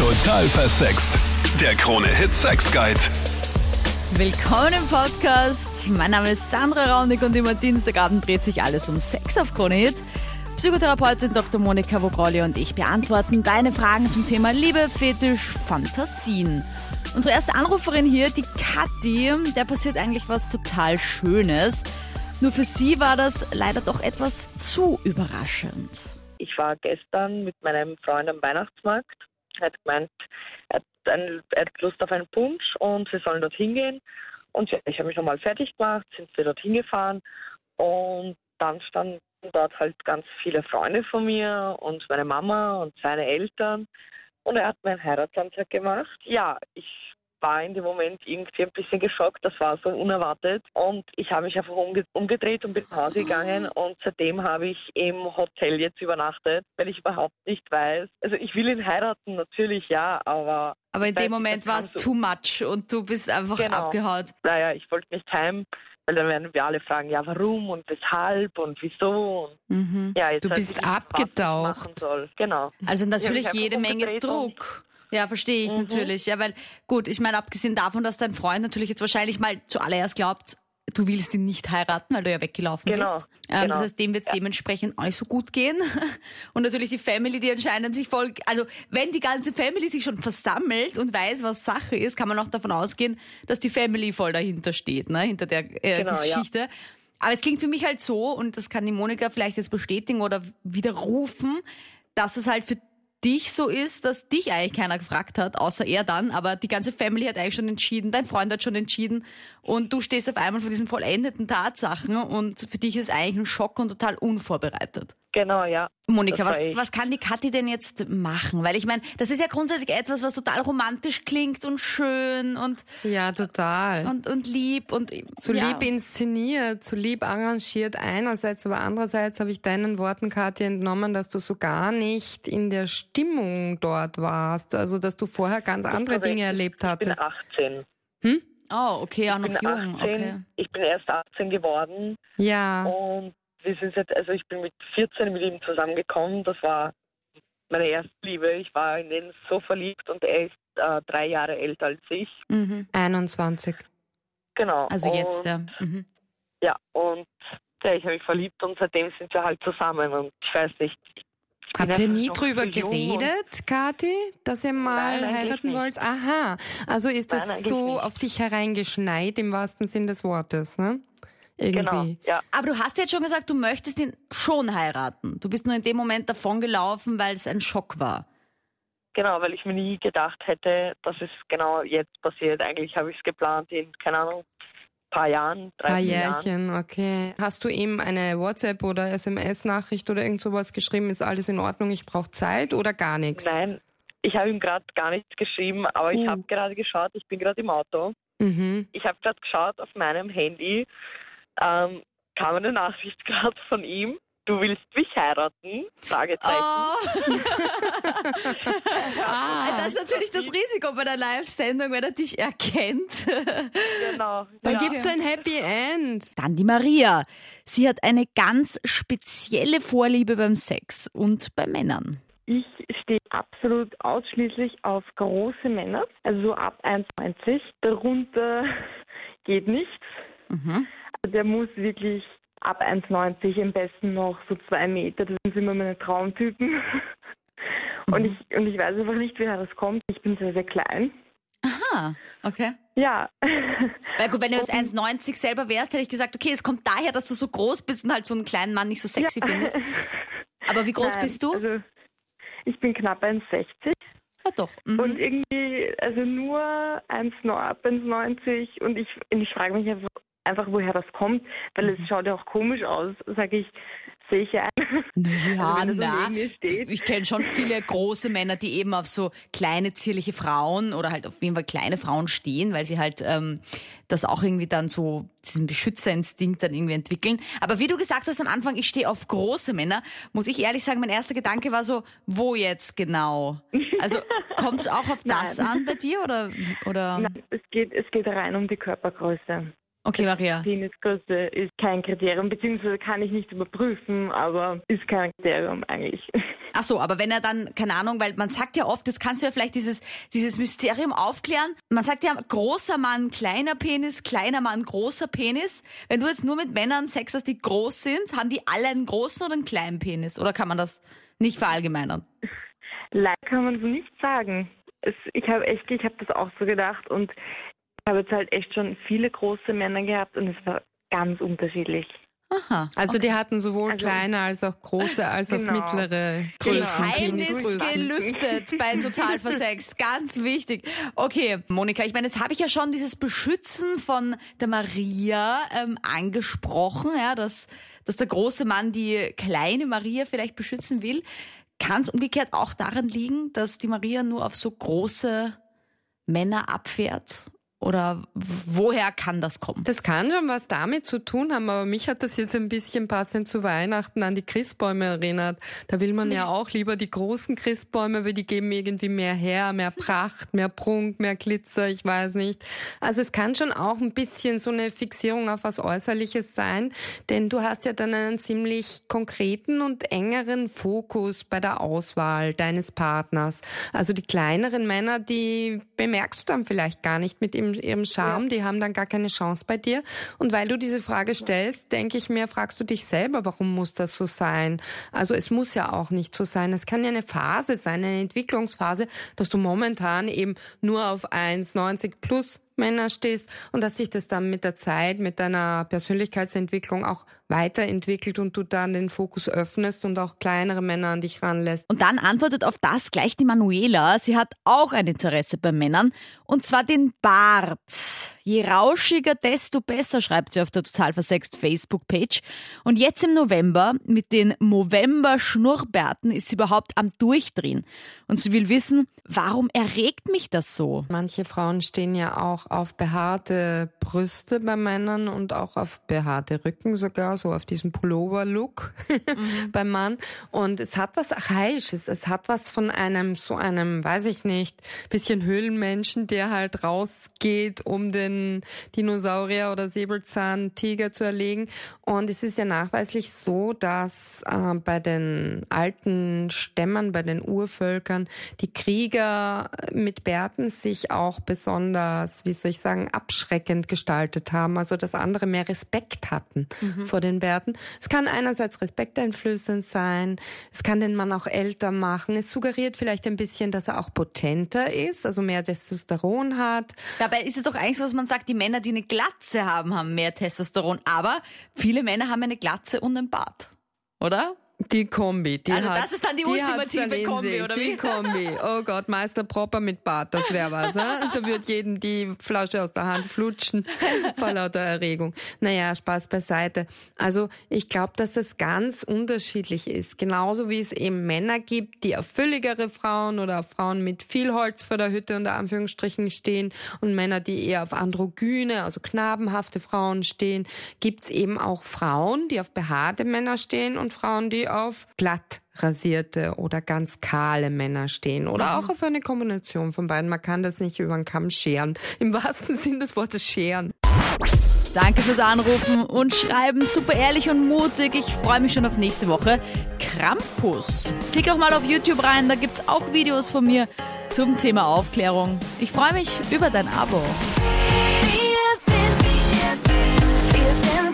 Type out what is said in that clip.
Total versext. Der Krone-Hit Sex Guide. Willkommen im Podcast. Mein Name ist Sandra Raunig und immer Dienstagabend dreht sich alles um Sex auf Krone Hit. Psychotherapeutin Dr. Monika Vogrolli und ich beantworten deine Fragen zum Thema Liebe, Fetisch, Fantasien. Unsere erste Anruferin hier, die Kathi, der passiert eigentlich was total Schönes. Nur für sie war das leider doch etwas zu überraschend. Ich war gestern mit meinem Freund am Weihnachtsmarkt. Er hat gemeint, er hat, ein, er hat Lust auf einen Punsch und wir sollen dort hingehen. Und ja, ich habe mich nochmal fertig gemacht, sind wir dort hingefahren und dann standen dort halt ganz viele Freunde von mir und meine Mama und seine Eltern. Und er hat mir einen Heiratsantrag gemacht. Ja, ich war in dem Moment irgendwie ein bisschen geschockt. Das war so unerwartet. Und ich habe mich einfach umge umgedreht und bin nach Hause gegangen. Und seitdem habe ich im Hotel jetzt übernachtet, weil ich überhaupt nicht weiß. Also ich will ihn heiraten, natürlich ja, aber. Aber in dem Moment war es too much und du bist einfach Genau. abgehaut. Naja, ich wollte nicht heim, weil dann werden wir alle fragen, ja warum und weshalb und wieso. Und Mhm. ja, jetzt Du bist ich abgetaucht. machen soll. Genau. Also natürlich jede Menge Druck. Ja, verstehe ich Mhm. natürlich. Ja, weil gut, ich meine, abgesehen davon, dass dein Freund natürlich jetzt wahrscheinlich mal zuallererst glaubt, du willst ihn nicht heiraten, weil du ja weggelaufen Genau, bist. Ähm, genau. Das heißt, dem wird es dementsprechend auch nicht so gut gehen. Und natürlich die Family, die anscheinend sich voll, also wenn die ganze Family sich schon versammelt und weiß, was Sache ist, kann man auch davon ausgehen, dass die Family voll dahinter steht, ne, hinter der äh, Genau, ja. Geschichte. Aber es klingt für mich halt so, und das kann die Monika vielleicht jetzt bestätigen oder widerrufen, dass es halt für dich so ist, dass dich eigentlich keiner gefragt hat, außer er dann, aber die ganze Family hat eigentlich schon entschieden, dein Freund hat schon entschieden. Und du stehst auf einmal vor diesen vollendeten Tatsachen. Und für dich ist eigentlich ein Schock und total unvorbereitet. Genau, ja. Monika, was, ich. was kann die Kathi denn jetzt machen? Weil ich meine, das ist ja grundsätzlich etwas, was total romantisch klingt und schön und, Ja, total. und, und lieb und zu ja. lieb inszeniert, zu lieb arrangiert einerseits, aber andererseits habe ich deinen Worten, Katja, entnommen, dass du so gar nicht in der Stimmung dort warst. Also, dass du vorher ganz andere. Dinge erlebt Ich bin hattest. 18. Oh, okay, ja, Ich noch bin jung, 18. okay. Ich bin erst 18 geworden Ja, und wir sind jetzt, also ich bin mit 14 mit ihm zusammengekommen. Das war meine erste Liebe. Ich war in ihn so verliebt und er ist äh, drei Jahre älter als ich. Mhm. 21. Genau. Also jetzt, und, ja. Mhm. Ja, und ja, ich habe mich verliebt und seitdem sind wir halt zusammen und ich weiß nicht. Habt ihr nie drüber geredet, Kathi, dass ihr mal Nein, heiraten wollt? Aha. Also ist Nein, das so nicht. auf dich hereingeschneit im wahrsten Sinn des Wortes, ne? Genau, Irgendwie. ja. Aber du hast jetzt schon gesagt, du möchtest ihn schon heiraten. Du bist nur in dem Moment davon gelaufen, weil es ein Schock war. Genau, weil ich mir nie gedacht hätte, dass es genau jetzt passiert. Eigentlich habe ich es geplant in, keine Ahnung, paar Jahren, drei, Paar vier Jahren. Jährchen, okay. Hast du ihm eine WhatsApp oder SMS-Nachricht oder irgend sowas geschrieben? Ist alles in Ordnung? Ich brauche Zeit oder gar nichts? Nein, ich habe ihm gerade gar nichts geschrieben, aber ich Oh. habe gerade geschaut, ich bin gerade im Auto. Mhm. Ich habe gerade geschaut auf meinem Handy, ähm, kam eine Nachricht gerade von ihm. Du willst mich heiraten? Fragezeichen. Oh, Ah, das ist natürlich das Risiko bei der Live-Sendung, wenn er dich erkennt. Genau. dann ja. gibt's ein Happy End. Dann die Maria. Sie hat eine ganz spezielle Vorliebe beim Sex und bei Männern. Ich stehe absolut ausschließlich auf große Männer, also so ab 1,90. Darunter geht nichts. Mhm. Also der muss wirklich ab 1,90, am besten noch so zwei Meter. Das sind immer meine Traumtypen. Und ich, und ich weiß einfach nicht, woher das kommt. Ich bin sehr, sehr klein. Ah, okay. Ja. Weil gut, wenn du jetzt 1,90 selber wärst, hätte ich gesagt, okay, es kommt daher, dass du so groß bist und halt so einen kleinen Mann nicht so sexy findest. Aber wie groß Nein, bist du? Also ich bin knapp 1,60 ja, doch. Mhm. und irgendwie, also nur 1,9 ab 1,90 und ich, und ich frage mich einfach, einfach, woher das kommt, weil es schaut ja auch komisch aus, sage ich, sehe ich ja ein. Naja, Also na. Ich kenne schon viele große Männer, die eben auf so kleine, zierliche Frauen oder halt auf jeden Fall kleine Frauen stehen, weil sie halt ähm, das auch irgendwie dann so, diesen Beschützerinstinkt dann irgendwie entwickeln. Aber wie du gesagt hast am Anfang, ich stehe auf große Männer, muss ich ehrlich sagen, mein erster Gedanke war so, wo jetzt genau? Also kommt es auch auf das Nein. an bei dir oder? oder? Nein, es geht, es geht rein um die Körpergröße. Okay, Maria. Penisgröße ist kein Kriterium, beziehungsweise kann ich nicht überprüfen, aber ist kein Kriterium eigentlich. Ach so, aber wenn er dann, keine Ahnung, weil man sagt ja oft, jetzt kannst du ja vielleicht dieses, dieses Mysterium aufklären. Man sagt ja, großer Mann, kleiner Penis, kleiner Mann, großer Penis. Wenn du jetzt nur mit Männern Sex hast, die groß sind, haben die alle einen großen oder einen kleinen Penis? Oder kann man das nicht verallgemeinern? Leider kann man so nicht sagen. Es, ich habe echt, ich habe das auch so gedacht und habe jetzt halt echt schon viele große Männer gehabt und es war ganz unterschiedlich. Aha. Also die hatten sowohl Also- kleine als auch große als auch Genau. mittlere Größen. Geheimnis gelüftet bei Total Versext. Ganz wichtig. Okay, Monika, ich meine, jetzt habe ich ja schon dieses Beschützen von der Maria ähm, angesprochen, ja, dass, dass der große Mann die kleine Maria vielleicht beschützen will. Kann es umgekehrt auch daran liegen, dass die Maria nur auf so große Männer abfährt? Oder woher kann das kommen? Das kann schon was damit zu tun haben, aber mich hat das jetzt ein bisschen passend zu Weihnachten an die Christbäume erinnert. Da will man ja auch lieber die großen Christbäume, weil die geben irgendwie mehr her, mehr Pracht, mehr Prunk, mehr Glitzer, ich weiß nicht. Also es kann schon auch ein bisschen so eine Fixierung auf was Äußerliches sein, denn du hast ja dann einen ziemlich konkreten und engeren Fokus bei der Auswahl deines Partners. Also die kleineren Männer, die bemerkst du dann vielleicht gar nicht mit ihrem, ihrem Charme, die haben dann gar keine Chance bei dir. Und weil du diese Frage stellst, denke ich mir, fragst du dich selber, warum muss das so sein? Also es muss ja auch nicht so sein. Es kann ja eine Phase sein, eine Entwicklungsphase, dass du momentan eben nur auf 1,90 plus Männer stehst und dass sich das dann mit der Zeit, mit deiner Persönlichkeitsentwicklung auch weiterentwickelt und du dann den Fokus öffnest und auch kleinere Männer an dich ranlässt. Und dann antwortet auf das gleich die Manuela. Sie hat auch ein Interesse bei Männern. Und zwar den Bart. Je rauschiger, desto besser, schreibt sie auf der Total Versext Facebook-Page. Und jetzt im November mit den Movember-Schnurrbärten ist sie überhaupt am Durchdrehen. Und sie will wissen, warum erregt mich das so? Manche Frauen stehen ja auch auf behaarte Brüste bei Männern und auch auf behaarte Rücken sogar, so auf diesen Pullover-Look beim Mann. Und es hat was Archaisches, es hat was von einem, so einem, weiß ich nicht, bisschen Höhlenmenschen, der halt rausgeht, um den Dinosaurier oder Säbelzahntiger zu erlegen. Und es ist ja nachweislich so, dass äh, bei den alten Stämmern, bei den Urvölkern, die Krieger mit Bärten sich auch besonders, wie soll ich sagen, abschreckend gestaltet haben. Also dass andere mehr Respekt hatten vor den Bärten. Es kann einerseits respekteinflößend sein, es kann den Mann auch älter machen. Es suggeriert vielleicht ein bisschen, dass er auch potenter ist, also mehr Testosteron hat. Dabei ist es doch eigentlich so, dass man sagt, die Männer, die eine Glatze haben, haben mehr Testosteron. Aber viele Männer haben eine Glatze und einen Bart. Oder? Die Kombi, die Also das ist dann die hat's ultimative dann Kombi, sich. oder Die wie? Kombi. Oh Gott, Meister Propper mit Bart, das wäre was. Ne? Da wird jedem die Flasche aus der Hand flutschen vor lauter Erregung. Naja, Spaß beiseite. Also ich glaube, dass das ganz unterschiedlich ist. Genauso wie es eben Männer gibt, die auf fülligere Frauen oder auf Frauen mit viel Holz vor der Hütte unter Anführungsstrichen stehen und Männer, die eher auf androgyne, also knabenhafte Frauen stehen, gibt's eben auch Frauen, die auf behaarte Männer stehen und Frauen, die auf glatt rasierte oder ganz kahle Männer stehen oder auch auf eine Kombination von beiden. Man kann das nicht über den Kamm scheren. Im wahrsten Sinn des Wortes scheren. Danke fürs Anrufen und Schreiben. Super ehrlich und mutig. Ich freue mich schon auf nächste Woche. Krampus. Klick auch mal auf YouTube rein, da gibt's auch Videos von mir zum Thema Aufklärung. Ich freue mich über dein Abo. Wir sind, wir sind, wir sind